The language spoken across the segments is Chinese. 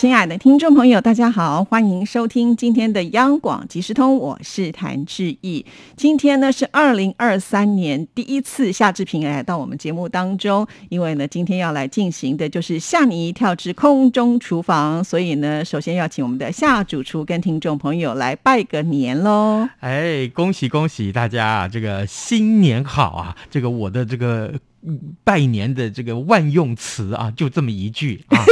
亲爱的听众朋友，大家好，欢迎收听今天的央广即时通，我是谭志毅。今天呢是二零二三年第一次夏志平来到我们节目当中，因为呢今天要来进行的就是吓你一跳之空中厨房，所以呢首先要请我们的夏主厨跟听众朋友来拜个年喽。哎，恭喜恭喜大家啊！这个新年好啊！这个我的这个嗯拜年的这个万用词啊，就这么一句啊。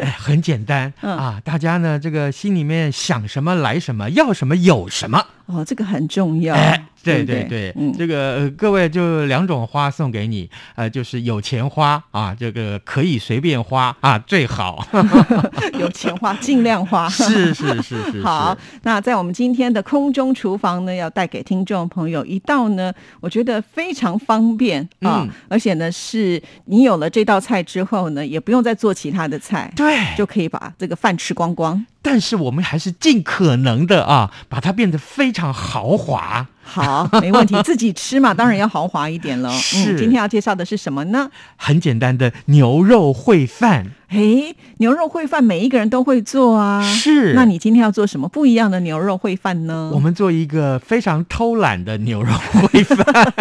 哎，很简单嗯啊！大家呢，这个心里面想什么来什么，要什么有什么。哦，这个很重要。哎，对对对这个、呃各位就两种花送给你，呃，就是有钱花啊，这个可以随便花啊，最好。有钱花尽量花。是是是 是，好，那在我们今天的空中厨房呢，要带给听众朋友一道呢，我觉得非常方便啊，嗯而且呢，是你有了这道菜之后呢，也不用再做其他的菜，对，就可以把这个饭吃光光。但是我们还是尽可能的啊，把它变得非常豪华。好，没问题，自己吃嘛，当然要豪华一点了。是嗯，今天要介绍的是什么呢？很简单的牛肉烩饭，诶，牛肉烩饭每一个人都会做啊。是那你今天要做什么不一样的牛肉烩饭呢？我们做一个非常偷懒的牛肉烩饭，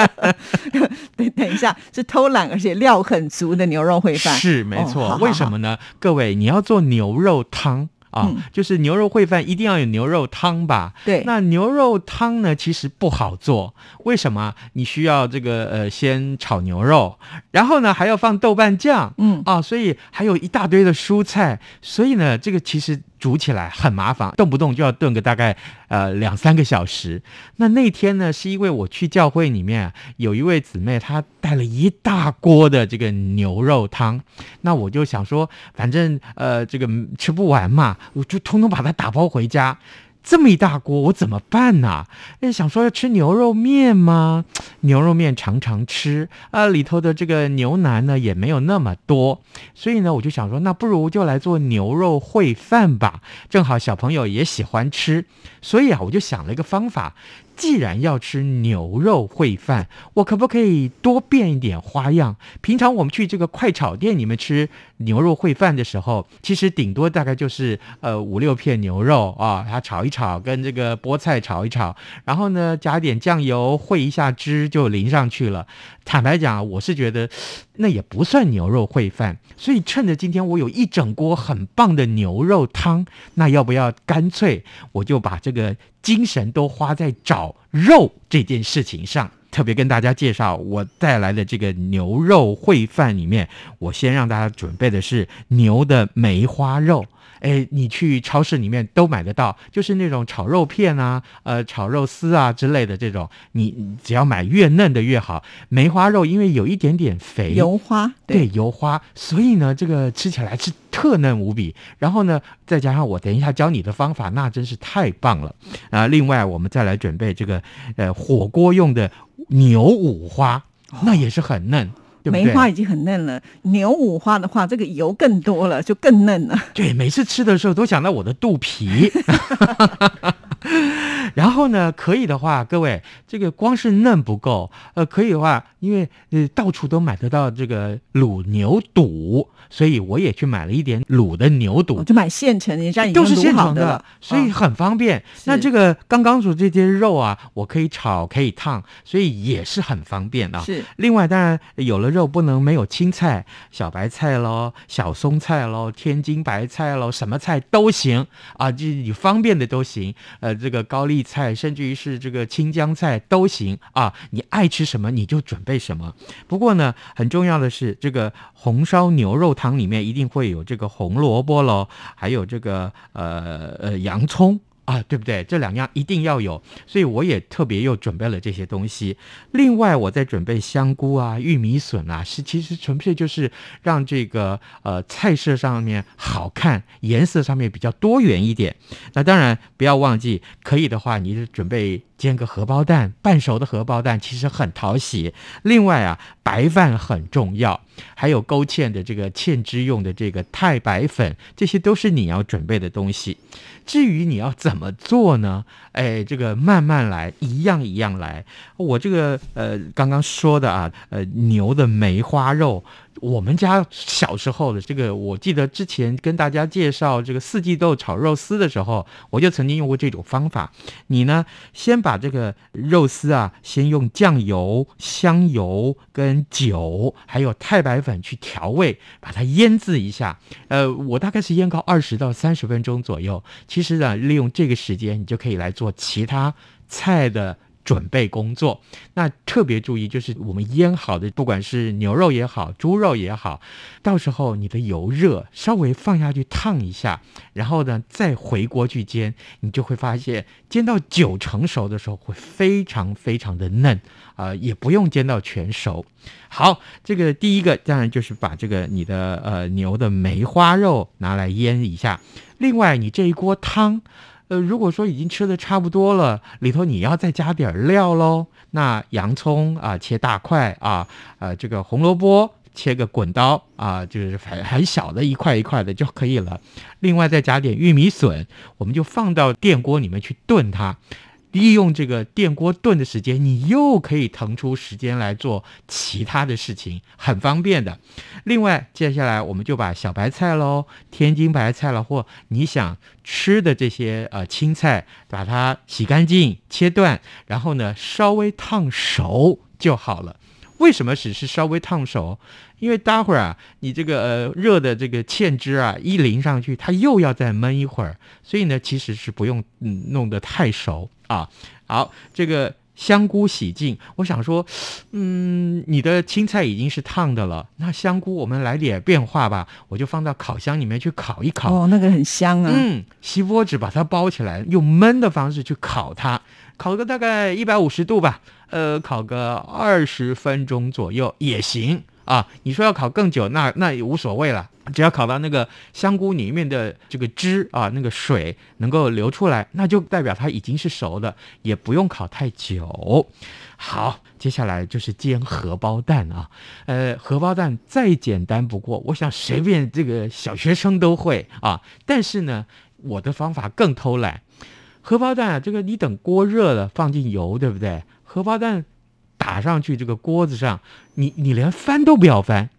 等 等一下，是偷懒而且料很足的牛肉烩饭。是没错。哦好好为什么呢？各位，你要做牛肉汤。啊，嗯就是牛肉烩饭一定要有牛肉汤吧？对那牛肉汤呢，其实不好做。为什么？你需要这个呃，先炒牛肉，然后呢还要放豆瓣酱，嗯啊，所以还有一大堆的蔬菜，所以呢，这个其实煮起来很麻烦，动不动就要炖个大概呃两三个小时。那那天呢，是因为我去教会里面有一位姊妹，她带了一大锅的这个牛肉汤，那我就想说，反正呃这个吃不完嘛，我就通通把它打包回家。这么一大锅，我怎么办呢、哎，想说要吃牛肉面吗？牛肉面常常吃啊，里头的这个牛腩呢也没有那么多，所以呢，我就想说，那不如就来做牛肉烩饭吧，正好小朋友也喜欢吃，所以啊，我就想了一个方法。既然要吃牛肉烩饭，我可不可以多变一点花样？平常我们去这个快炒店里面吃牛肉烩饭的时候，其实顶多大概就是呃五六片牛肉啊，它炒一炒，跟这个菠菜炒一炒，然后呢加点酱油烩一下汁就淋上去了。坦白讲，我是觉得那也不算牛肉烩饭，所以趁着今天我有一整锅很棒的牛肉汤，那要不要干脆我就把这个精神都花在找肉这件事情上？特别跟大家介绍我带来的这个牛肉烩饭里面，我先让大家准备的是牛的梅花肉。哎，你去超市里面都买得到，就是那种炒肉片啊、呃炒肉丝啊之类的这种，你你只要买越嫩的越好。梅花肉因为有一点点肥，油花，对油花，所以呢，这个吃起来是特嫩无比。然后呢，再加上我等一下教你的方法，那真是太棒了啊！另外，我们再来准备这个呃火锅用的牛五花，那也是很嫩，对对？梅花已经很嫩了，牛五花的话，这个油更多了，就更嫩了。对，每次吃的时候都想到我的肚皮。然后呢，可以的话，各位，这个光是嫩不够，呃，可以的话，因为呃到处都买得到这个卤牛肚，所以我也去买了一点卤的牛肚我。就买现成，人家已经都是现成卤好的，所以啊很方便。那这个刚刚煮这些肉啊，我可以炒，可以烫，所以也是很方便啊。是另外，当然有了肉不能没有青菜，小白菜喽，小松菜喽，天津白菜喽，什么菜都行啊，就你方便的都行。呃，这个高丽菜，甚至于是这个青江菜都行啊，你爱吃什么你就准备什么。不过呢，很重要的是，这个红烧牛肉汤里面一定会有这个红萝卜喽，还有这个呃呃洋葱。啊，对不对？这两样一定要有，所以我也特别又准备了这些东西。另外，我在准备香菇啊、玉米笋啊，是其实纯粹就是让这个呃菜色上面好看，颜色上面比较多元一点。那当然不要忘记，可以的话，你是准备煎个荷包蛋，半熟的荷包蛋其实很讨喜。另外啊，白饭很重要，还有勾芡的这个芡汁用的这个太白粉，这些都是你要准备的东西。至于你要怎么做呢？哎，这个慢慢来，一样一样来。我这个呃刚刚说的啊，呃牛的梅花肉。我们家小时候的这个，我记得之前跟大家介绍这个四季豆炒肉丝的时候，我就曾经用过这种方法。你呢，先把这个肉丝啊，先用酱油、香油跟酒，还有太白粉去调味，把它腌制一下。呃，我大概是腌个二十到三十分钟左右。其实呢，利用这个时间，你就可以来做其他菜的。准备工作，那特别注意，就是我们腌好的，不管是牛肉也好，猪肉也好，到时候你的油热，稍微放下去烫一下，然后呢再回锅去煎，你就会发现煎到九成熟的时候会非常非常的嫩啊，也不用煎到全熟。好，这个第一个当然就是把这个你的呃牛的梅花肉拿来腌一下，另外你这一锅汤。呃，如果说已经吃的差不多了，里头你要再加点料喽。那洋葱啊，切大块啊，呃，这个红萝卜切个滚刀啊，就是很很小的一块一块的就可以了。另外再加点玉米笋，我们就放到电锅里面去炖它。利用这个电锅炖的时间，你又可以腾出时间来做其他的事情，很方便的。另外，接下来我们就把小白菜喽、天津白菜了，或你想吃的这些呃青菜，把它洗干净、切断，然后呢稍微烫熟就好了。为什么只是稍微烫手？因为待会儿啊，你这个呃热的这个芡汁啊一淋上去，它又要再焖一会儿，所以呢其实是不用嗯弄得太熟啊。好，这个香菇洗净，我想说，嗯，你的青菜已经是烫的了，那香菇我们来点变化吧，我就放到烤箱里面去烤一烤。哦，那个很香啊。嗯，锡箔纸把它包起来，用焖的方式去烤它，烤个大概一百五十度吧。呃，烤个二十分钟左右也行啊。你说要烤更久，那那也无所谓了，只要烤到那个香菇里面的这个汁啊，那个水能够流出来，那就代表它已经是熟的，也不用烤太久。好，接下来就是煎荷包蛋啊。呃，荷包蛋再简单不过，我想随便这个小学生都会啊。但是呢，我的方法更偷懒。荷包蛋啊，这个你等锅热了放进油，对不对？荷包蛋打上去这个锅子上，你你连翻都不要翻，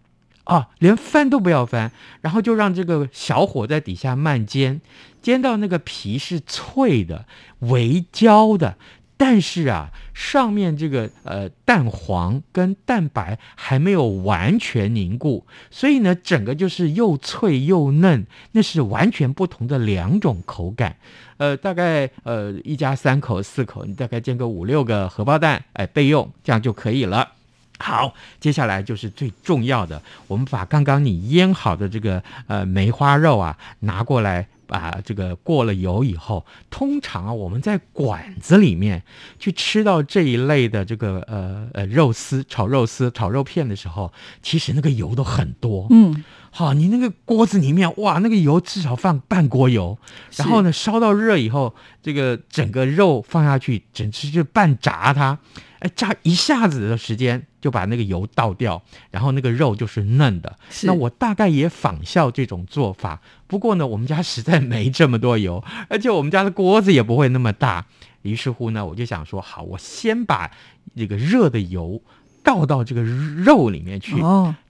啊，连翻都不要翻，然后就让这个小火在底下慢煎，煎到那个皮是脆的、微焦的。但是啊，上面这个呃蛋黄跟蛋白还没有完全凝固，所以呢，整个就是又脆又嫩，那是完全不同的两种口感。呃，大概呃一家三口四口，你大概煎个五六个荷包蛋，哎，备用，这样就可以了。好，接下来就是最重要的，我们把刚刚你腌好的这个呃梅花肉啊拿过来。啊这个过了油以后，通常啊，我们在馆子里面去吃到这一类的这个呃呃肉丝炒肉丝炒肉片的时候，其实那个油都很多。嗯，好，你那个锅子里面哇，那个油至少放半锅油，然后呢烧到热以后，这个整个肉放下去，整只就半炸它。哎，炸一下子的时间就把那个油倒掉，然后那个肉就是嫩的。那我大概也仿效这种做法，不过呢，我们家实在没这么多油，而且我们家的锅子也不会那么大。于是乎呢，我就想说，好，我先把这个热的油。倒到这个肉里面去，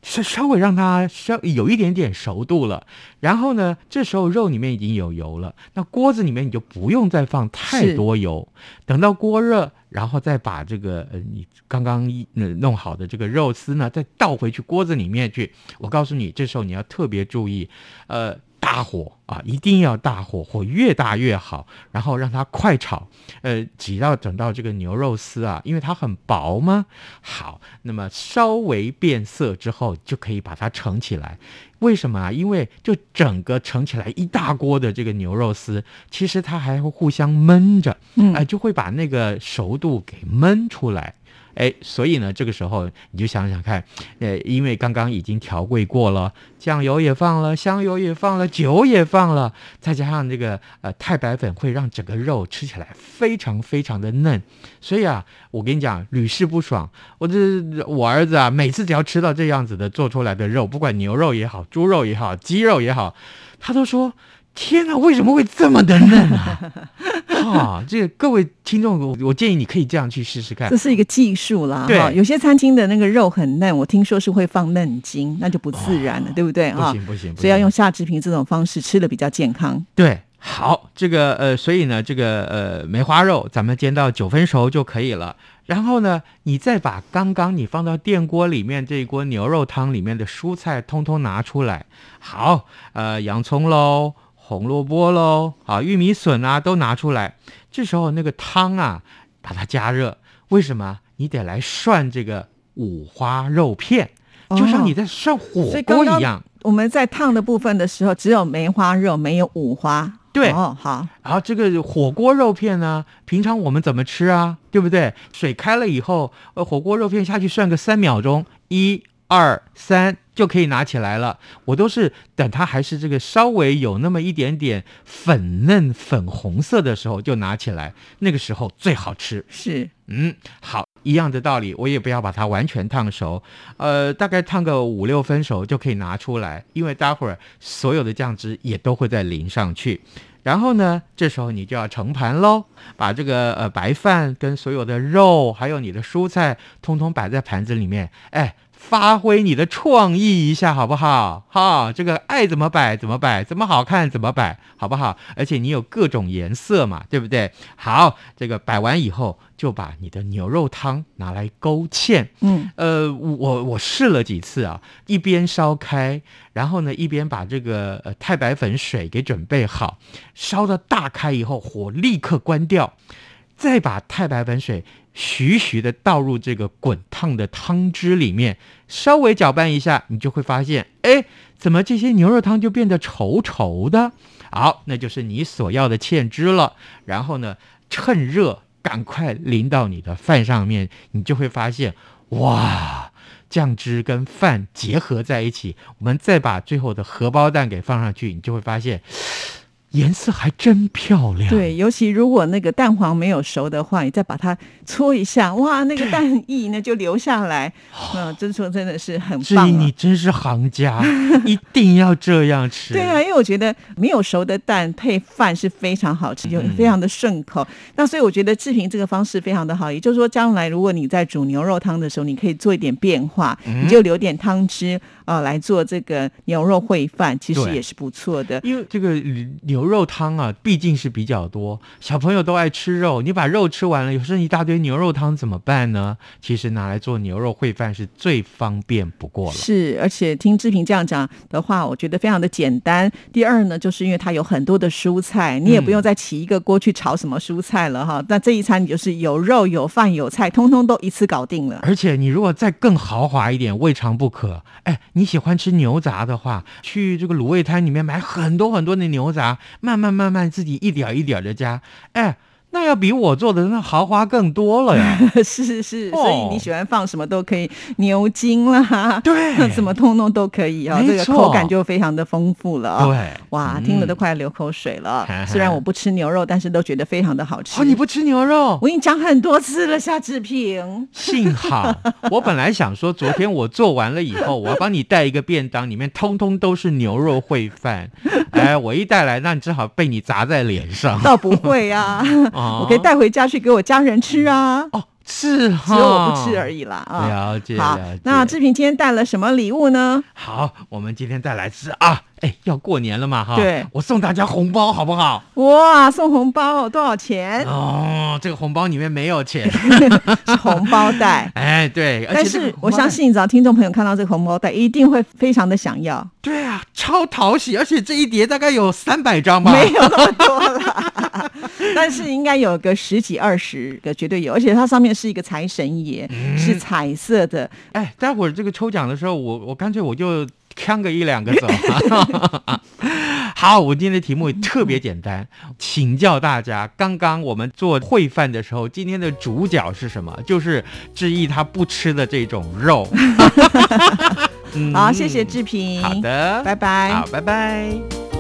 稍稍微让它稍有一点点熟度了。然后呢，这时候肉里面已经有油了，那锅子里面你就不用再放太多油。等到锅热，然后再把这个呃你刚刚弄好的这个肉丝呢，再倒回去锅子里面去。我告诉你，这时候你要特别注意，呃。大火啊，一定要大火，火越大越好。然后让它快炒，呃，只要等到这个牛肉丝啊，因为它很薄嘛，好，那么稍微变色之后，就可以把它盛起来。为什么啊？因为就整个盛起来一大锅的这个牛肉丝，其实它还会互相焖着，哎，就会把那个熟度给焖出来。哎，所以呢，这个时候你就想想看，呃，因为刚刚已经调味过了，酱油也放了，香油也放了，酒也放了，再加上这个呃太白粉，会让整个肉吃起来非常非常的嫩。所以啊，我跟你讲，屡试不爽。我这我儿子啊，每次只要吃到这样子的做出来的肉，不管牛肉也好，猪肉也好，鸡肉也好，他都说。天哪，为什么会这么的嫩啊？啊，这个各位听众，我我建议你可以这样去试试看。这是一个技术啦，对哈有些餐厅的那个肉很嫩，我听说是会放嫩筋，那就不自然了，对不对不？行不行，不所以要用夏志平这种方式吃的比较健康。对。好，这个呃，所以呢，这个呃梅花肉咱们煎到九分熟就可以了。然后呢，你再把刚刚你放到电锅里面这一锅牛肉汤里面的蔬菜通通拿出来。好，呃，洋葱喽，红萝卜喽，啊，玉米笋啊都拿出来。这时候那个汤啊，把它加热。为什么？你得来涮这个五花肉片，就像你在涮火锅一样。我们在烫的部分的时候，只有梅花肉，没有五花。对哦，好，然后这个火锅肉片呢，平常我们怎么吃啊？对不对？水开了以后，呃，火锅肉片下去涮个三秒钟，一二三就可以拿起来了。我都是等它还是这个稍微有那么一点点粉嫩粉红色的时候就拿起来，那个时候最好吃。是嗯，好，一样的道理，我也不要把它完全烫熟，呃，大概烫个五六分熟就可以拿出来，因为待会儿所有的酱汁也都会再淋上去。然后呢，这时候你就要盛盘喽，把这个呃白饭跟所有的肉，还有你的蔬菜，通通摆在盘子里面，哎，发挥你的创意一下，好不好？哈，这个爱怎么摆怎么摆，怎么好看怎么摆，好不好？而且你有各种颜色嘛，对不对？好，这个摆完以后，就把你的牛肉汤拿来勾芡。嗯，呃，我我试了几次啊，一边烧开，然后呢，一边把这个呃太白粉水给准备好，烧的大开以后，火立刻关掉，再把太白粉水徐徐的倒入这个滚烫的汤汁里面，稍微搅拌一下，你就会发现，哎，怎么这些牛肉汤就变得稠稠的？好，那就是你所要的芡汁了。然后呢，趁热赶快淋到你的饭上面，你就会发现，哇！酱汁跟饭结合在一起，我们再把最后的荷包蛋给放上去，你就会发现颜色还真漂亮。对，尤其如果那个蛋黄没有熟的话，你再把它搓一下，哇，那个蛋液呢就流下来，嗯，真说真的是很棒啊你真是行家，一定要这样吃。对啊，因为我觉得没有熟的蛋配饭是非常好吃，就嗯非常的顺口。那所以我觉得志平这个方式非常的好，也就是说，将来如果你在煮牛肉汤的时候，你可以做一点变化，嗯你就留点汤汁呃来做这个牛肉烩饭，其实也是不错的。因为这个牛肉汤啊，毕竟是比较多，小朋友都爱吃肉，你把肉吃完了，有剩一大堆牛肉汤怎么办呢？其实拿来做牛肉烩饭是最方便不过了。是，而且听志平这样讲的话，我觉得非常的简单。第二呢，就是因为它有很多的蔬菜，你也不用再起一个锅去炒什么蔬菜了哈。那这一餐你就是有肉、有饭、有菜，通通都一次搞定了。而且你如果再更豪华一点，未尝不可。哎，你你喜欢吃牛杂的话，去这个卤味摊里面买很多很多的牛杂，慢慢慢慢自己一点一点的加。哎，那要比我做的那豪华更多了呀。是是是，哦所以你喜欢放什么都可以，牛筋啦，对 什么通通都可以啊、这个口感就非常的丰富了啊、对，哇，嗯听了都快流口水了。虽然我不吃牛肉，但是都觉得非常的好吃。哦，你不吃牛肉？我跟你讲很多次了，夏志平。幸好，我本来想说，昨天我做完了以后，我要帮你带一个便当，里面通通都是牛肉烩饭。哎，我一带来，那你只好被你砸在脸上。倒不会啊，哦我可以带回家去给我家人吃啊，哦，是哈，只有我不吃而已啦啊。了解好那志平今天带了什么礼物呢？好，我们今天再来吃啊！哎，要过年了嘛哈，对我送大家红包好不好？哇，送红包多少钱？哦，这个红包里面没有钱，是红包袋。哎，对，但是我相信，只要听众朋友看到这个红包袋，一定会非常的想要。对啊，超讨喜，而且这一叠大概有三百张吧，没有那么多啦，但是应该有个十几二十个，绝对有。而且它上面是一个财神爷，嗯是彩色的。哎，待会儿这个抽奖的时候，我我干脆我就呛个一两个走。好，我今天的题目特别简单，请教大家，刚刚我们做烩饭的时候，今天的主角是什么？就是志毅他不吃的这种肉。嗯好，谢谢志平，好，的，拜拜。好，拜拜。